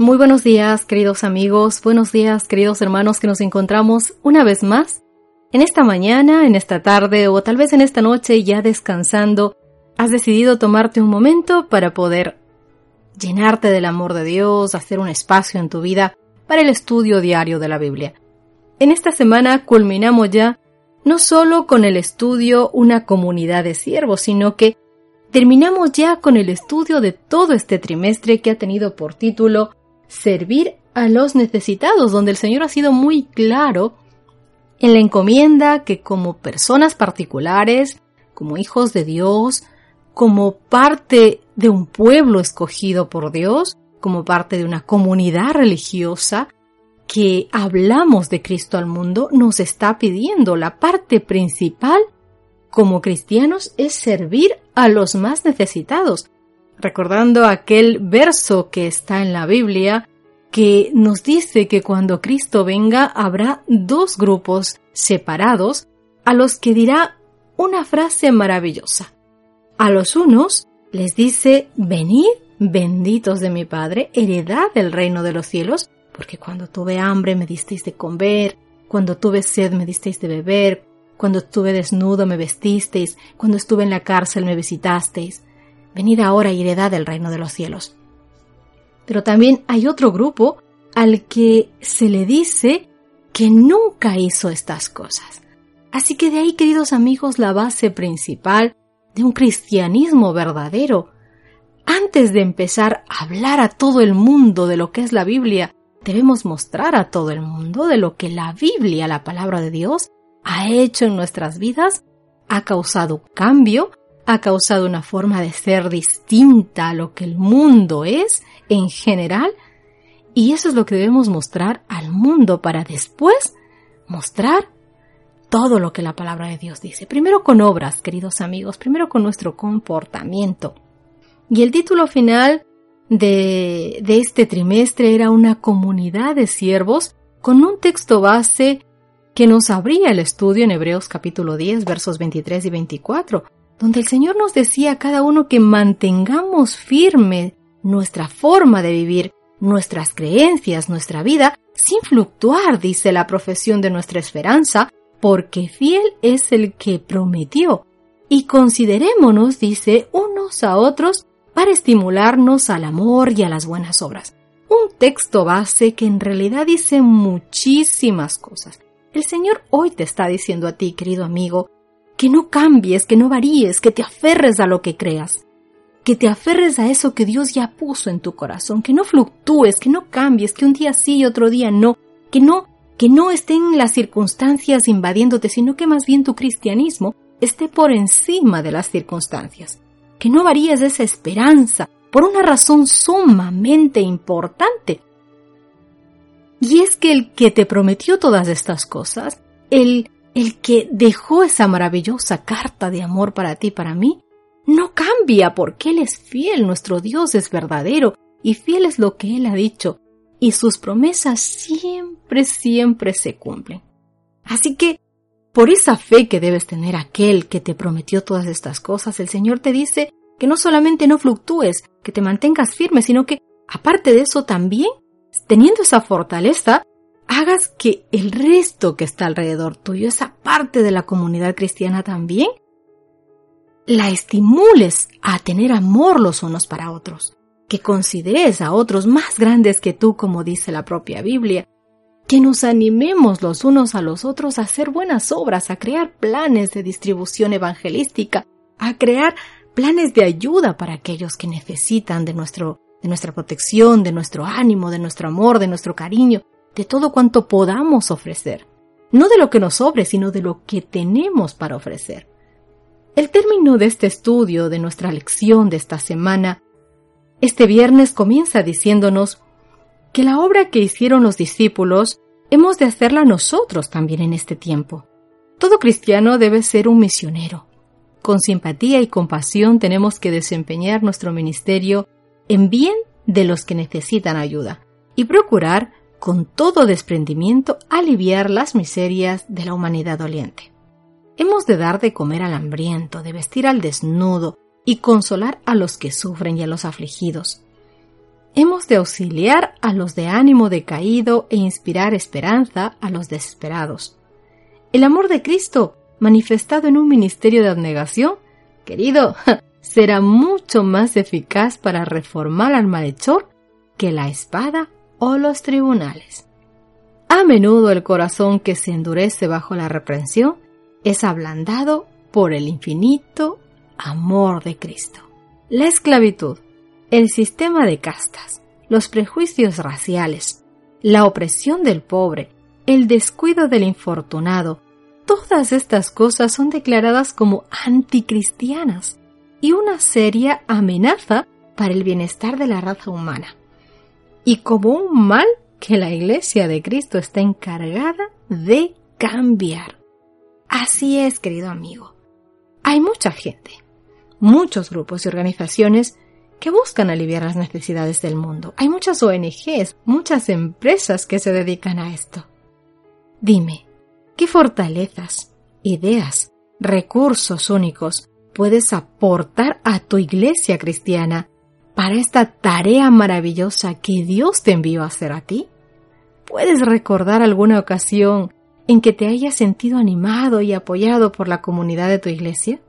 Muy buenos días, queridos amigos, buenos días, queridos hermanos, que nos encontramos una vez más en esta mañana, en esta tarde o tal vez en esta noche ya descansando. Has decidido tomarte un momento para poder llenarte del amor de Dios, hacer un espacio en tu vida para el estudio diario de la Biblia. En esta semana culminamos ya no solo con el estudio una comunidad de siervos, sino que terminamos ya con el estudio de todo este trimestre que ha tenido por título servir a los necesitados, donde el Señor ha sido muy claro en la encomienda que como personas particulares, como hijos de Dios, como parte de un pueblo escogido por Dios, como parte de una comunidad religiosa, que hablamos de Cristo al mundo, nos está pidiendo. La parte principal como cristianos es servir a los más necesitados, recordando aquel verso que está en la Biblia que nos dice que cuando Cristo venga habrá dos grupos separados a los que dirá una frase maravillosa. A los unos les dice, venid, benditos de mi Padre, heredad del reino de los cielos, porque cuando tuve hambre me disteis de comer, cuando tuve sed me disteis de beber, cuando estuve desnudo me vestisteis, cuando estuve en la cárcel me visitasteis venid ahora y heredad del reino de los cielos. Pero también hay otro grupo al que se le dice que nunca hizo estas cosas. Así que de ahí, queridos amigos, la base principal de un cristianismo verdadero. Antes de empezar a hablar a todo el mundo de lo que es la Biblia, debemos mostrar a todo el mundo de lo que la Biblia, la palabra de Dios, ha hecho en nuestras vidas, ha causado cambio ha causado una forma de ser distinta a lo que el mundo es en general y eso es lo que debemos mostrar al mundo para después mostrar todo lo que la palabra de Dios dice. Primero con obras, queridos amigos, primero con nuestro comportamiento. Y el título final de, de este trimestre era una comunidad de siervos con un texto base que nos abría el estudio en Hebreos capítulo 10 versos 23 y 24, donde el Señor nos decía a cada uno que mantengamos firme nuestra forma de vivir, nuestras creencias, nuestra vida, sin fluctuar, dice la profesión de nuestra esperanza, porque fiel es el que prometió. Y considerémonos, dice, unos a otros para estimularnos al amor y a las buenas obras. Un texto base que en realidad dice muchísimas cosas. El Señor hoy te está diciendo a ti, querido amigo, que no cambies, que no varíes, que te aferres a lo que creas, que te aferres a eso que Dios ya puso en tu corazón, que no fluctúes, que no cambies, que un día sí y otro día no, que no, que no estén las circunstancias invadiéndote, sino que más bien tu cristianismo esté por encima de las circunstancias, que no varíes esa esperanza por una razón sumamente importante. Y es que el que te prometió todas estas cosas, el el que dejó esa maravillosa carta de amor para ti para mí, no cambia porque Él es fiel, nuestro Dios es verdadero y fiel es lo que Él ha dicho y sus promesas siempre, siempre se cumplen. Así que, por esa fe que debes tener aquel que te prometió todas estas cosas, el Señor te dice que no solamente no fluctúes, que te mantengas firme, sino que, aparte de eso también, teniendo esa fortaleza, hagas que el resto que está alrededor tuyo, esa parte de la comunidad cristiana también, la estimules a tener amor los unos para otros, que consideres a otros más grandes que tú, como dice la propia Biblia, que nos animemos los unos a los otros a hacer buenas obras, a crear planes de distribución evangelística, a crear planes de ayuda para aquellos que necesitan de nuestro de nuestra protección, de nuestro ánimo, de nuestro amor, de nuestro cariño, de todo cuanto podamos ofrecer, no de lo que nos sobre, sino de lo que tenemos para ofrecer. El término de este estudio, de nuestra lección de esta semana, este viernes comienza diciéndonos que la obra que hicieron los discípulos hemos de hacerla nosotros también en este tiempo. Todo cristiano debe ser un misionero. Con simpatía y compasión tenemos que desempeñar nuestro ministerio en bien de los que necesitan ayuda y procurar con todo desprendimiento aliviar las miserias de la humanidad doliente. Hemos de dar de comer al hambriento, de vestir al desnudo y consolar a los que sufren y a los afligidos. Hemos de auxiliar a los de ánimo decaído e inspirar esperanza a los desesperados. El amor de Cristo, manifestado en un ministerio de abnegación, querido, será mucho más eficaz para reformar al malhechor que la espada o los tribunales. A menudo el corazón que se endurece bajo la reprensión es ablandado por el infinito amor de Cristo. La esclavitud, el sistema de castas, los prejuicios raciales, la opresión del pobre, el descuido del infortunado, todas estas cosas son declaradas como anticristianas y una seria amenaza para el bienestar de la raza humana, y como un mal que la Iglesia de Cristo está encargada de cambiar. Así es, querido amigo. Hay mucha gente, muchos grupos y organizaciones que buscan aliviar las necesidades del mundo. Hay muchas ONGs, muchas empresas que se dedican a esto. Dime, ¿qué fortalezas, ideas, recursos únicos puedes aportar a tu iglesia cristiana para esta tarea maravillosa que Dios te envió a hacer a ti? ¿Puedes recordar alguna ocasión en que te hayas sentido animado y apoyado por la comunidad de tu iglesia?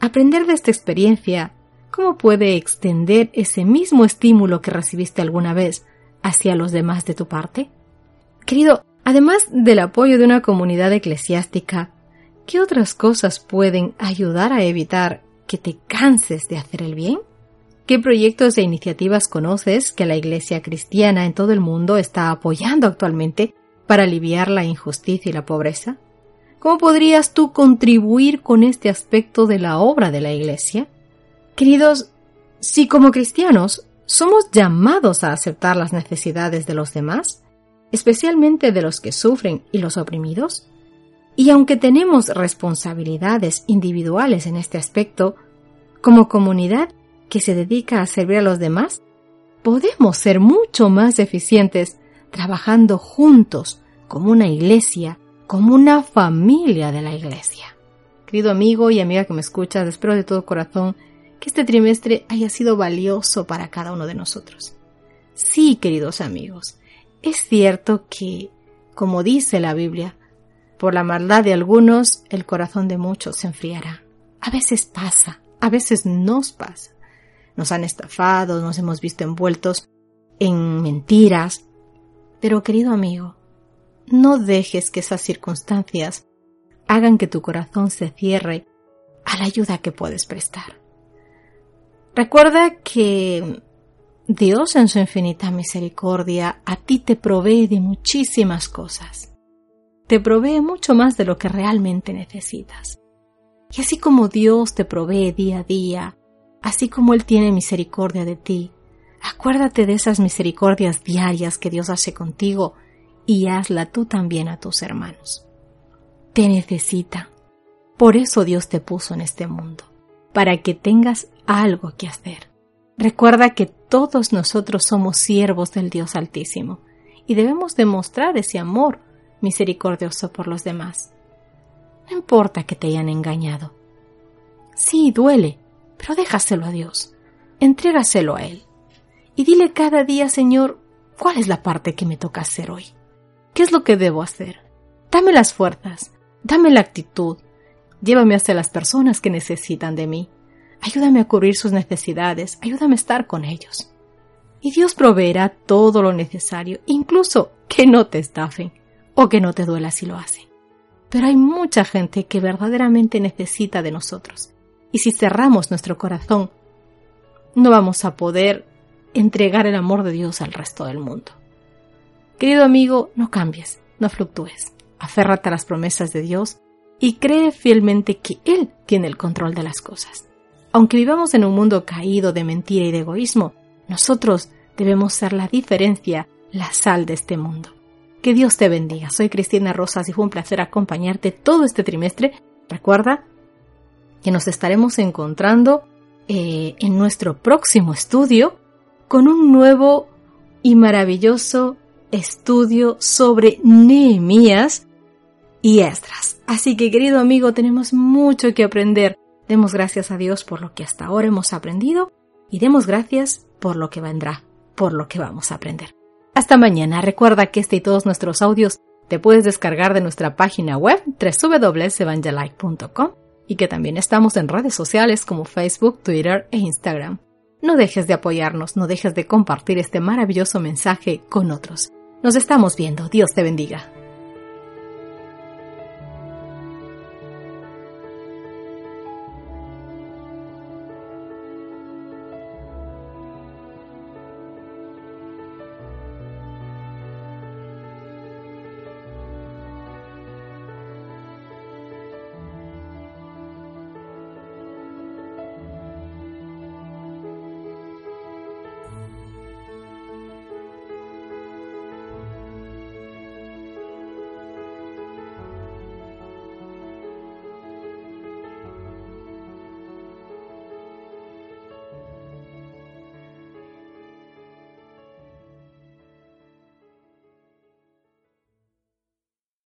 Aprender de esta experiencia, ¿cómo puede extender ese mismo estímulo que recibiste alguna vez hacia los demás de tu parte? Querido, además del apoyo de una comunidad eclesiástica, ¿qué otras cosas pueden ayudar a evitar que te canses de hacer el bien? ¿Qué proyectos e iniciativas conoces que la Iglesia cristiana en todo el mundo está apoyando actualmente para aliviar la injusticia y la pobreza? ¿Cómo podrías tú contribuir con este aspecto de la obra de la Iglesia? Queridos, si como cristianos somos llamados a aceptar las necesidades de los demás, especialmente de los que sufren y los oprimidos, y aunque tenemos responsabilidades individuales en este aspecto, como comunidad que se dedica a servir a los demás, podemos ser mucho más eficientes trabajando juntos como una iglesia, como una familia de la iglesia. Querido amigo y amiga que me escuchas, espero de todo corazón que este trimestre haya sido valioso para cada uno de nosotros. Sí, queridos amigos, es cierto que, como dice la Biblia, por la maldad de algunos el corazón de muchos se enfriará. A veces pasa, a veces nos pasa nos han estafado, nos hemos visto envueltos en mentiras. Pero querido amigo, no dejes que esas circunstancias hagan que tu corazón se cierre a la ayuda que puedes prestar. Recuerda que Dios en su infinita misericordia a ti te provee de muchísimas cosas. Te provee mucho más de lo que realmente necesitas. Y así como Dios te provee día a día así como Él tiene misericordia de ti. Acuérdate de esas misericordias diarias que Dios hace contigo y hazla tú también a tus hermanos. Te necesita. Por eso Dios te puso en este mundo, para que tengas algo que hacer. Recuerda que todos nosotros somos siervos del Dios Altísimo y debemos demostrar ese amor misericordioso por los demás. No importa que te hayan engañado. Sí, duele, pero déjaselo a Dios, entrégaselo a Él. Y dile cada día, Señor, ¿cuál es la parte que me toca hacer hoy? ¿Qué es lo que debo hacer? Dame las fuerzas, dame la actitud, llévame hacia las personas que necesitan de mí, ayúdame a cubrir sus necesidades, ayúdame a estar con ellos. Y Dios proveerá todo lo necesario, incluso que no te estafen o que no te duela si lo hacen. Pero hay mucha gente que verdaderamente necesita de nosotros y si cerramos nuestro corazón, no vamos a poder entregar el amor de Dios al resto del mundo. Querido amigo, no cambies, no fluctúes. Aférrate a las promesas de Dios y cree fielmente que Él tiene el control de las cosas. Aunque vivamos en un mundo caído de mentira y de egoísmo, nosotros debemos ser la diferencia, la sal de este mundo. Que Dios te bendiga. Soy Cristina Rosas y fue un placer acompañarte todo este trimestre. Recuerda, que nos estaremos encontrando eh, en nuestro próximo estudio con un nuevo y maravilloso estudio sobre Nehemías y Esdras. Así que querido amigo, tenemos mucho que aprender. Demos gracias a Dios por lo que hasta ahora hemos aprendido y demos gracias por lo que vendrá. por lo que vamos a aprender. Hasta mañana. Recuerda que este y todos nuestros audios te puedes descargar de nuestra página web www.evangelike.com y que también estamos en redes sociales como Facebook, Twitter e Instagram. No dejes de apoyarnos, no dejes de compartir este maravilloso mensaje con otros. Nos estamos viendo. Dios te bendiga.